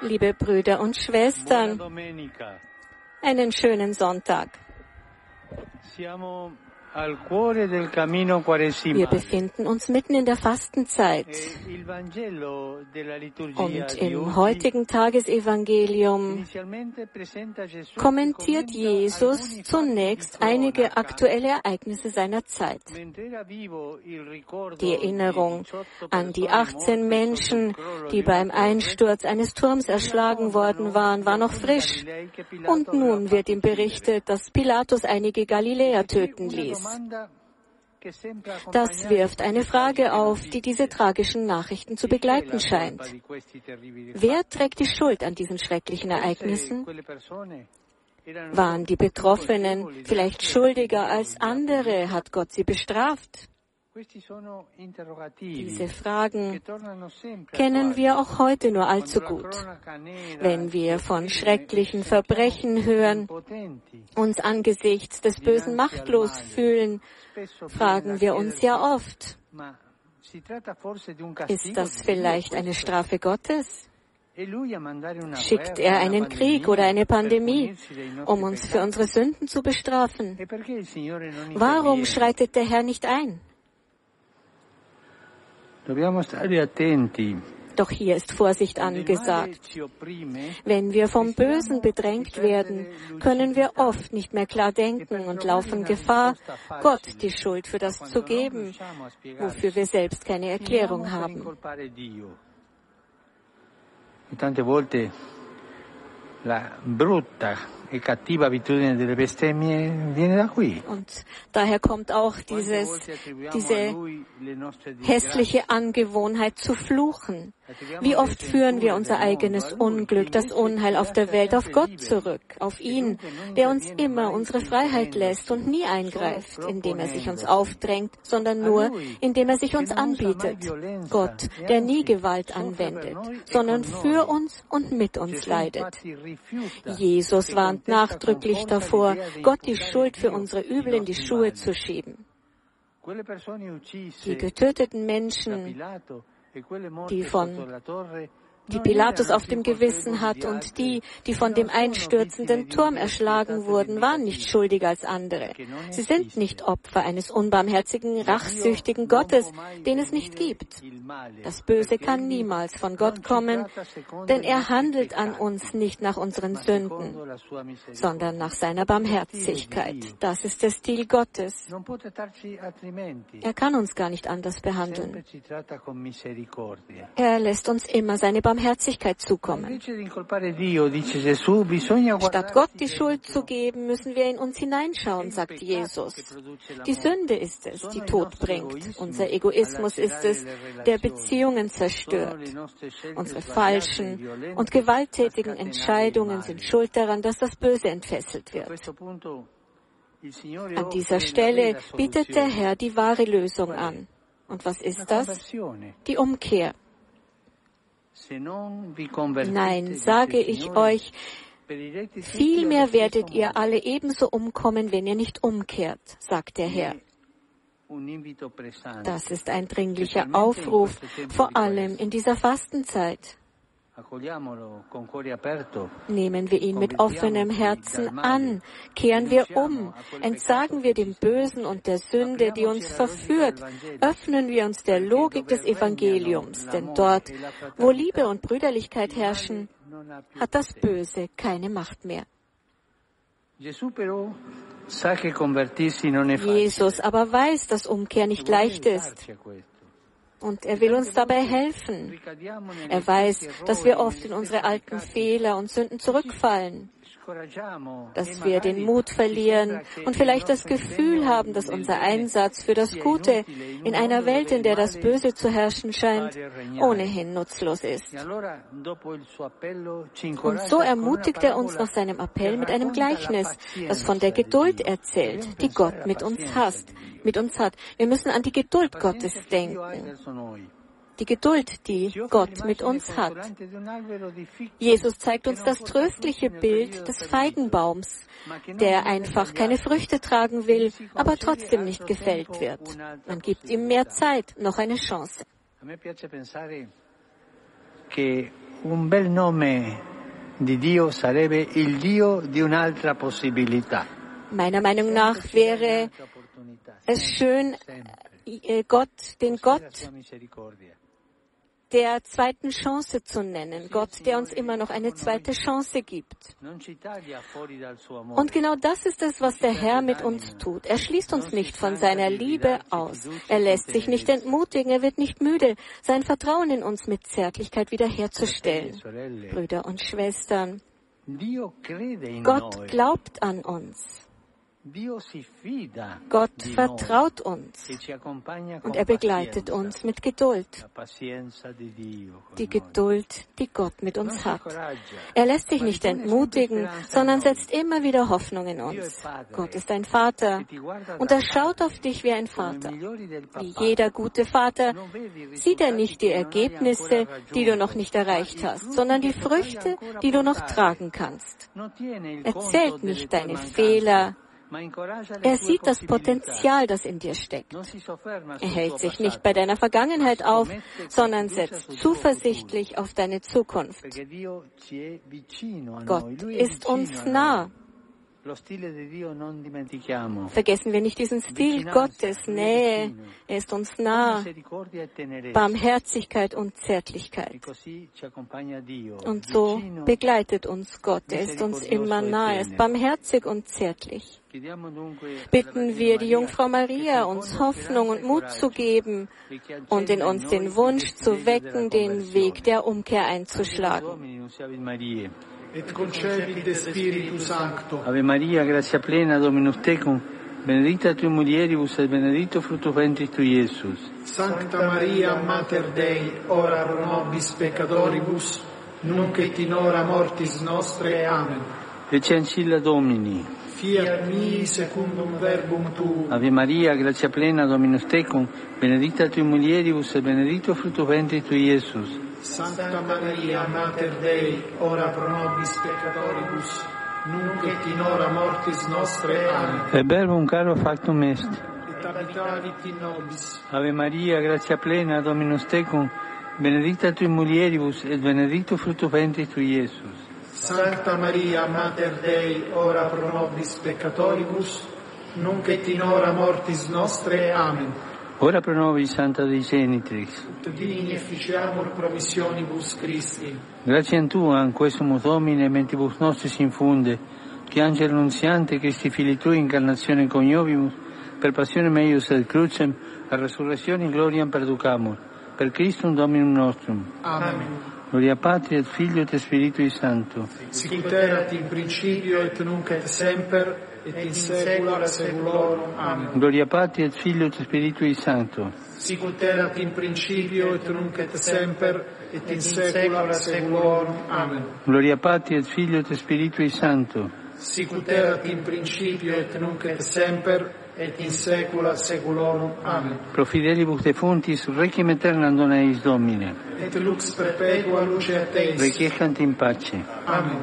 Liebe Brüder und Schwestern, einen schönen Sonntag. Wir befinden uns mitten in der Fastenzeit. E liturgia Und im heutigen Tagesevangelium che kommentiert Jesus zunächst einige aktuelle Ereignisse seiner Zeit. Die Erinnerung di 18 an die persone 18 morte Menschen, die di beim Einsturz eines Turms erschlagen worden waren, war noch frisch. Und nun wird ihm berichtet, dass Pilatus einige Galiläer töten ließ. Das wirft eine Frage auf, die diese tragischen Nachrichten zu begleiten scheint. Wer trägt die Schuld an diesen schrecklichen Ereignissen? Waren die Betroffenen vielleicht schuldiger als andere? Hat Gott sie bestraft? Diese Fragen kennen wir auch heute nur allzu gut. Wenn wir von schrecklichen Verbrechen hören, uns angesichts des Bösen machtlos fühlen, fragen wir uns ja oft, ist das vielleicht eine Strafe Gottes? Schickt er einen Krieg oder eine Pandemie, um uns für unsere Sünden zu bestrafen? Warum schreitet der Herr nicht ein? Doch hier ist Vorsicht angesagt. Wenn wir vom Bösen bedrängt werden, können wir oft nicht mehr klar denken und laufen Gefahr, Gott die Schuld für das zu geben, wofür wir selbst keine Erklärung haben. E tante volte la brutta e. Und daher kommt auch dieses, diese hässliche Angewohnheit zu fluchen. Wie oft führen wir unser eigenes Unglück, das Unheil auf der Welt auf Gott zurück, auf ihn, der uns immer unsere Freiheit lässt und nie eingreift, indem er sich uns aufdrängt, sondern nur, indem er sich uns anbietet. Gott, der nie Gewalt anwendet, sondern für uns und mit uns leidet. Jesus warnt nachdrücklich davor, Gott die Schuld für unsere Übel in die Schuhe zu schieben. Die getöteten Menschen, die von die Pilatus auf dem Gewissen hat und die, die von dem einstürzenden Turm erschlagen wurden, waren nicht schuldiger als andere. Sie sind nicht Opfer eines unbarmherzigen, rachsüchtigen Gottes, den es nicht gibt. Das Böse kann niemals von Gott kommen, denn er handelt an uns nicht nach unseren Sünden, sondern nach seiner Barmherzigkeit. Das ist der Stil Gottes. Er kann uns gar nicht anders behandeln. Er lässt uns immer seine Barmherzigkeit zukommen. Statt Gott die Schuld zu geben, müssen wir in uns hineinschauen, sagt Jesus. Die Sünde ist es, die Tod bringt. Unser Egoismus ist es, der Beziehungen zerstört. Unsere falschen und gewalttätigen Entscheidungen sind schuld daran, dass das Böse entfesselt wird. An dieser Stelle bietet der Herr die wahre Lösung an. Und was ist das? Die Umkehr. Nein, sage ich euch, vielmehr werdet ihr alle ebenso umkommen, wenn ihr nicht umkehrt, sagt der Herr. Das ist ein dringlicher Aufruf, vor allem in dieser Fastenzeit. Nehmen wir ihn mit offenem Herzen an, kehren wir um, entsagen wir dem Bösen und der Sünde, die uns verführt, öffnen wir uns der Logik des Evangeliums, denn dort, wo Liebe und Brüderlichkeit herrschen, hat das Böse keine Macht mehr. Jesus aber weiß, dass Umkehr nicht leicht ist. Und er will uns dabei helfen. Er weiß, dass wir oft in unsere alten Fehler und Sünden zurückfallen, dass wir den Mut verlieren und vielleicht das Gefühl haben, dass unser Einsatz für das Gute in einer Welt, in der das Böse zu herrschen scheint, ohnehin nutzlos ist. Und so ermutigt er uns nach seinem Appell mit einem Gleichnis, das von der Geduld erzählt, die Gott mit uns hasst, mit uns hat. Wir müssen an die Geduld Gottes denken die Geduld, die Gott mit uns hat. Jesus zeigt uns das tröstliche Bild des Feigenbaums, der einfach keine Früchte tragen will, aber trotzdem nicht gefällt wird. Man gibt ihm mehr Zeit, noch eine Chance. A me piace pensare che un bel nome di Dio sarebbe il Dio di un'altra possibilità. Meiner Meinung nach wäre es schön, äh, Gott, den Gott der zweiten Chance zu nennen. Gott, der uns immer noch eine zweite Chance gibt. Und genau das ist es, was der Herr mit uns tut. Er schließt uns nicht von seiner Liebe aus. Er lässt sich nicht entmutigen. Er wird nicht müde, sein Vertrauen in uns mit Zärtlichkeit wiederherzustellen. Brüder und Schwestern, Gott glaubt an uns. Gott vertraut uns und er begleitet uns mit Geduld. Die Geduld, die Gott mit uns hat. Er lässt sich nicht entmutigen, sondern setzt immer wieder Hoffnung in uns. Gott ist ein Vater und er schaut auf dich wie ein Vater. Wie jeder gute Vater sieht er nicht die Ergebnisse, die du noch nicht erreicht hast, sondern die Früchte, die du noch tragen kannst. Er zählt nicht deine Fehler, er sieht das Potenzial, das in dir steckt. Er hält sich nicht bei deiner Vergangenheit auf, sondern setzt zuversichtlich auf deine Zukunft. Gott ist uns nah. Vergessen wir nicht diesen Stil Gottes, Nähe, er ist uns nah, Barmherzigkeit und Zärtlichkeit. Und so begleitet uns Gott, er ist uns immer nah, er ist barmherzig und zärtlich. Bitten wir die Jungfrau Maria, uns Hoffnung und Mut zu geben und in uns den Wunsch zu wecken, den Weg der Umkehr einzuschlagen. Et concepit Spiritu Sancto. Ave Maria, grazia plena, Dominus tecum, benedicta tui mulieribus et benedictus fructus ventris tui, Iesus. Sancta Maria, Mater Dei, ora pro nobis peccatoribus, nunc et in hora mortis nostre. Amen. Ecce ancilla Domini. Fiat mi secundum verbum tu. Ave Maria, grazia plena, Dominus tecum, benedicta tui mulieribus et benedictus fructus ventris tui, Iesus. Santa Maria, Mater Dei, ora pro nobis peccatoribus, nunc et in hora mortis nostre. Amen. E verbum caro factum est. Et habitavit in nobis. Ave Maria, grazia plena, Dominus tecum, benedicta tui mulieribus et benedictus fructus ventris tui, Iesus. Sancta Maria, Mater Dei, ora pro nobis peccatoribus, nunc et in hora mortis nostre. Amen. Ora pro nobis Santa Dei Genitrix. Ut digni efficiamur promissionibus Christi. Grazie a Tua, in questo Domine, mentibus nostris infunde, che angelo annunziante, Christi fili Tui, incarnazione coniovimus, per passione meius et crucem, a resurrezione in gloria perducamur, per Christum Dominum nostrum. Amen. Gloria Patri et Figlio et Spiritui Sancto. Sicut erat in principio et nunc et semper et in saecula saeculorum. Amen. Gloria Patri et Figlio et Spiritui Sancto. Sicut erat in principio et nunc et semper et in saecula saeculorum. Amen. Gloria Patri et Figlio et Spiritui Sancto. Sicut erat in principio et nunc et semper et in saecula saeculorum. Amen. Pro fidelibus defuntis, requiem aeternam dona eis Domine. Et lux perpetua luce a Teis. Requiescant in pace. Amen.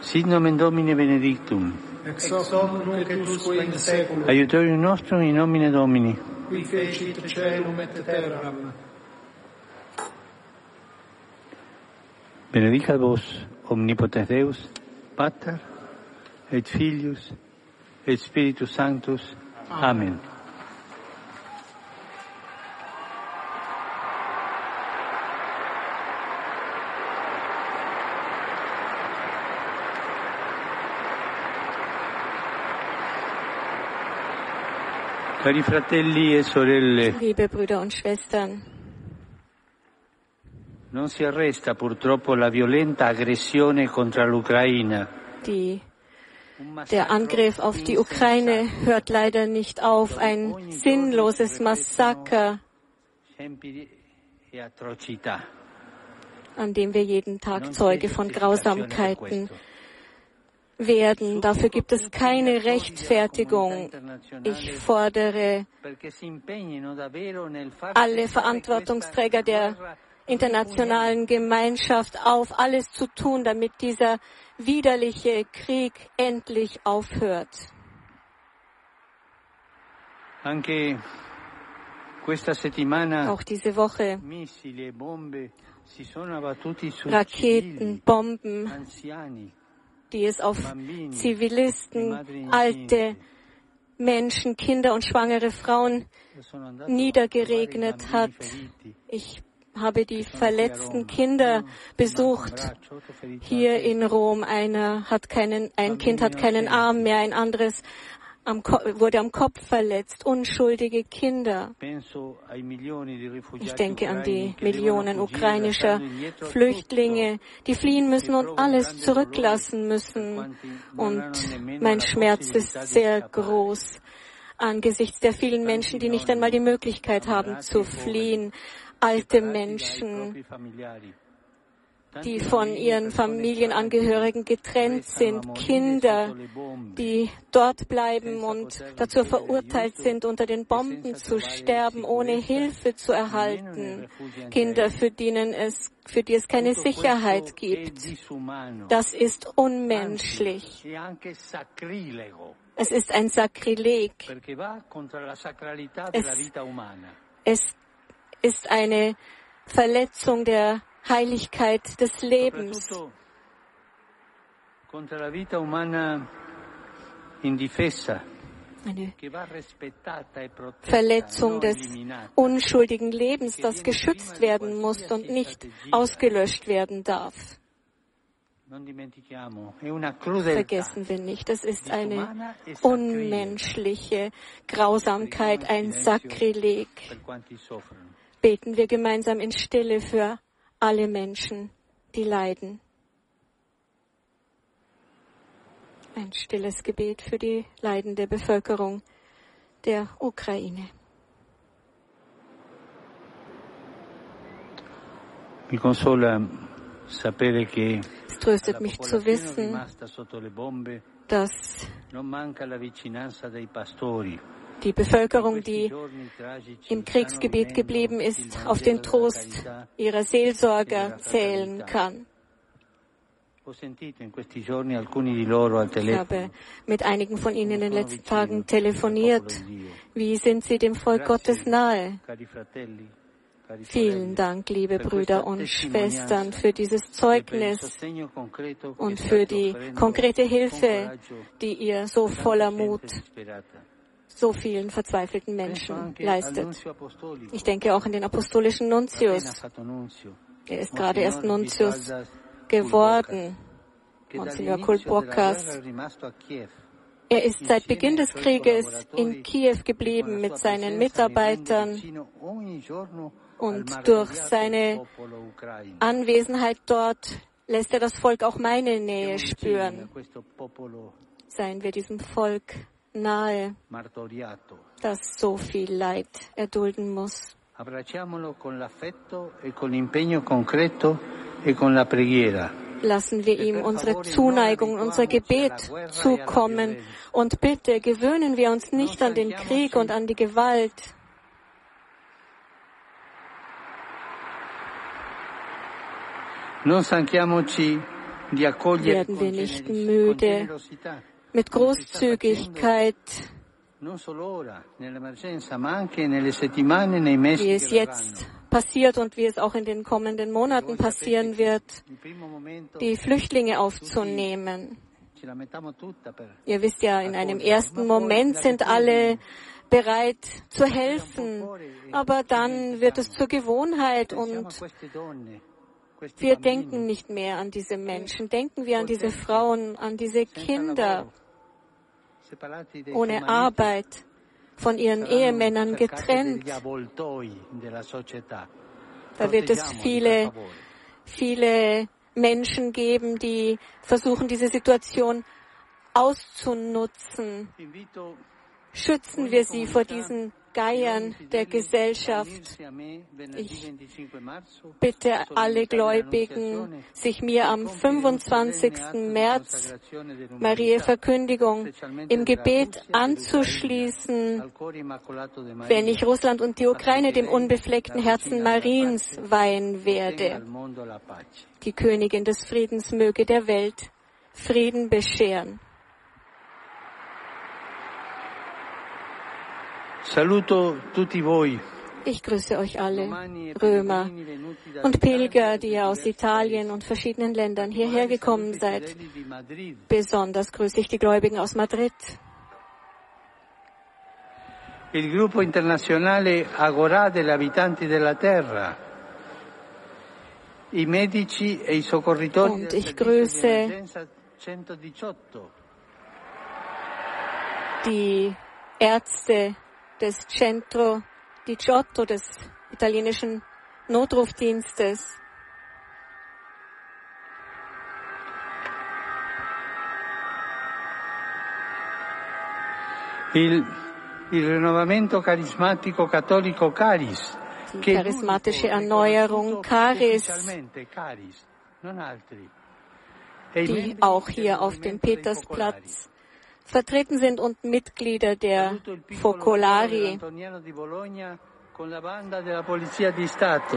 Sit nomen Domine benedictum. Ex hoc nunc et usque in saeculum. Aiutorium nostrum in nomine Domini. Qui fecit celum et terram. Benedicat vos, omnipotens Deus, Pater, et Filius, et Spiritus Sanctus. Amen. Cari fratelli e sorelle, Liebe Brüder und Schwestern, non si arresta purtroppo la violenta aggressione contro l'Ucraina. die, der Angriff auf die Ukraine hört leider nicht auf. Ein sinnloses Massaker, an dem wir jeden Tag Zeuge von Grausamkeiten werden. Dafür gibt es keine Rechtfertigung. Ich fordere alle Verantwortungsträger der internationalen Gemeinschaft auf, alles zu tun, damit dieser widerliche Krieg endlich aufhört. anche Auch diese Woche Raketen, Bomben, die es auf Zivilisten, alte Menschen, Kinder und schwangere Frauen niedergeregnet hat. Ich habe die verletzten Kinder besucht hier in Rom. Einer hat keinen, ein Kind hat keinen Arm mehr, ein anderes am, wurde am Kopf verletzt, unschuldige Kinder. Ich denke an die Millionen ukrainischer Flüchtlinge, die fliehen müssen und alles zurücklassen müssen. Und mein Schmerz ist sehr groß angesichts der vielen Menschen, die nicht einmal die Möglichkeit haben zu fliehen. Alte Menschen, die von ihren Familienangehörigen getrennt sind, Kinder, die dort bleiben und dazu verurteilt sind, unter den Bomben zu sterben, ohne Hilfe zu erhalten, Kinder, für, denen es, für die es keine Sicherheit gibt. Das ist unmenschlich. Es ist ein Sakrileg. Es, es ist eine Verletzung der Heiligkeit des Lebens. Eine e Verletzung des unschuldigen Lebens, das geschützt werden muss und nicht ausgelöscht werden darf. Vergessen wir nicht, das ist eine unmenschliche Grausamkeit, ein Sakrileg. Beten wir gemeinsam in Stille für alle Menschen, die leiden. Ein stilles Gebet für die leidende Bevölkerung der Ukraine. Es tröstet mich zu wissen, dass die Bevölkerung, die im Kriegsgebiet geblieben ist, auf den Trost ihrer Seelsorger zählen kann. Ich habe mit einigen von Ihnen in den letzten Tagen telefoniert. Wie sind Sie dem Volk Gottes nahe? Vielen Dank, liebe Brüder und Schwestern, für dieses Zeugnis und für die konkrete Hilfe, die ihr so voller Mut so vielen verzweifelten Menschen leistet. Ich denke auch an den apostolischen Nuntius. Er ist gerade erst Nuntius geworden, Monsignor Kulbokas. Er ist seit Beginn des Krieges in Kiew geblieben mit seinen Mitarbeitern und durch seine Anwesenheit dort lässt er das Volk auch meine Nähe spüren. Seien wir diesem Volk nahe, das so viel Leid erdulden muss. E e. Lassen wir ihm unsere Zuneigung, unser Gebet zukommen und bitte gewöhnen wir uns nicht an den Krieg und an die Gewalt. Werden wir nicht müde, mit Großzügigkeit, wie es jetzt passiert und wie es auch in den kommenden Monaten passieren wird, die Flüchtlinge aufzunehmen. Ihr wisst ja, in einem ersten Moment sind alle bereit zu helfen, aber dann wird es zur Gewohnheit und wir denken nicht mehr an diese Menschen, denken wir an diese Frauen, an diese Kinder ohne Arbeit, von ihren Ehemännern getrennt. Da wird es viele, viele Menschen geben, die versuchen, diese Situation auszunutzen. Schützen wir sie vor diesen Geiern der Gesellschaft. Ich bitte alle Gläubigen, sich mir am 25. März, Marie Verkündigung, im Gebet anzuschließen, wenn ich Russland und die Ukraine dem unbefleckten Herzen Mariens weihen werde. Die Königin des Friedens möge der Welt Frieden bescheren. Saluto tutti voi. Ich grüße euch alle, Römer und Pilger, die ihr aus Italien und verschiedenen Ländern hierher gekommen seid. Besonders grüße ich die Gläubigen aus Madrid. Il gruppo internazionale Agorà degli abitanti della terra. I medici e i soccorritori Und ich grüße 118. die Ärzte des Centro di Giotto, des italienischen Notrufdienstes. Il, il rinnovamento carismatico cattolico Caris. Die che charismatische Erneuerung Caris. E die auch hier auf dem. Petersplatz vertreten sind und Mitglieder der Focolari.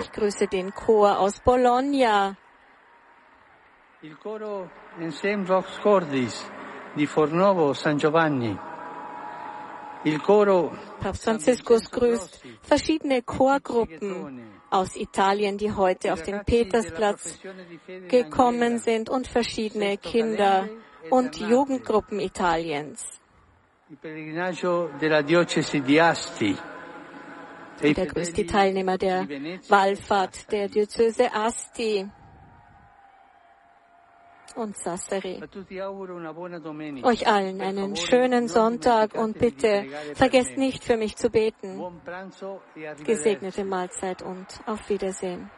Ich grüße den Chor aus Bologna, Il coro Ensemble Vox Cordis di Fornovo San Giovanni. Il coro Papst Franziskus grüßt verschiedene Chorgruppen aus Italien, die heute auf den Petersplatz gekommen sind und verschiedene Kinder- und Jugendgruppen Italiens. E er die fedeli Teilnehmer der Wallfahrt der Diözese Asti und Sassari. Euch allen einen schönen Sonntag und bitte vergesst nicht für mich zu beten. E. Gesegnete Mahlzeit und auf Wiedersehen.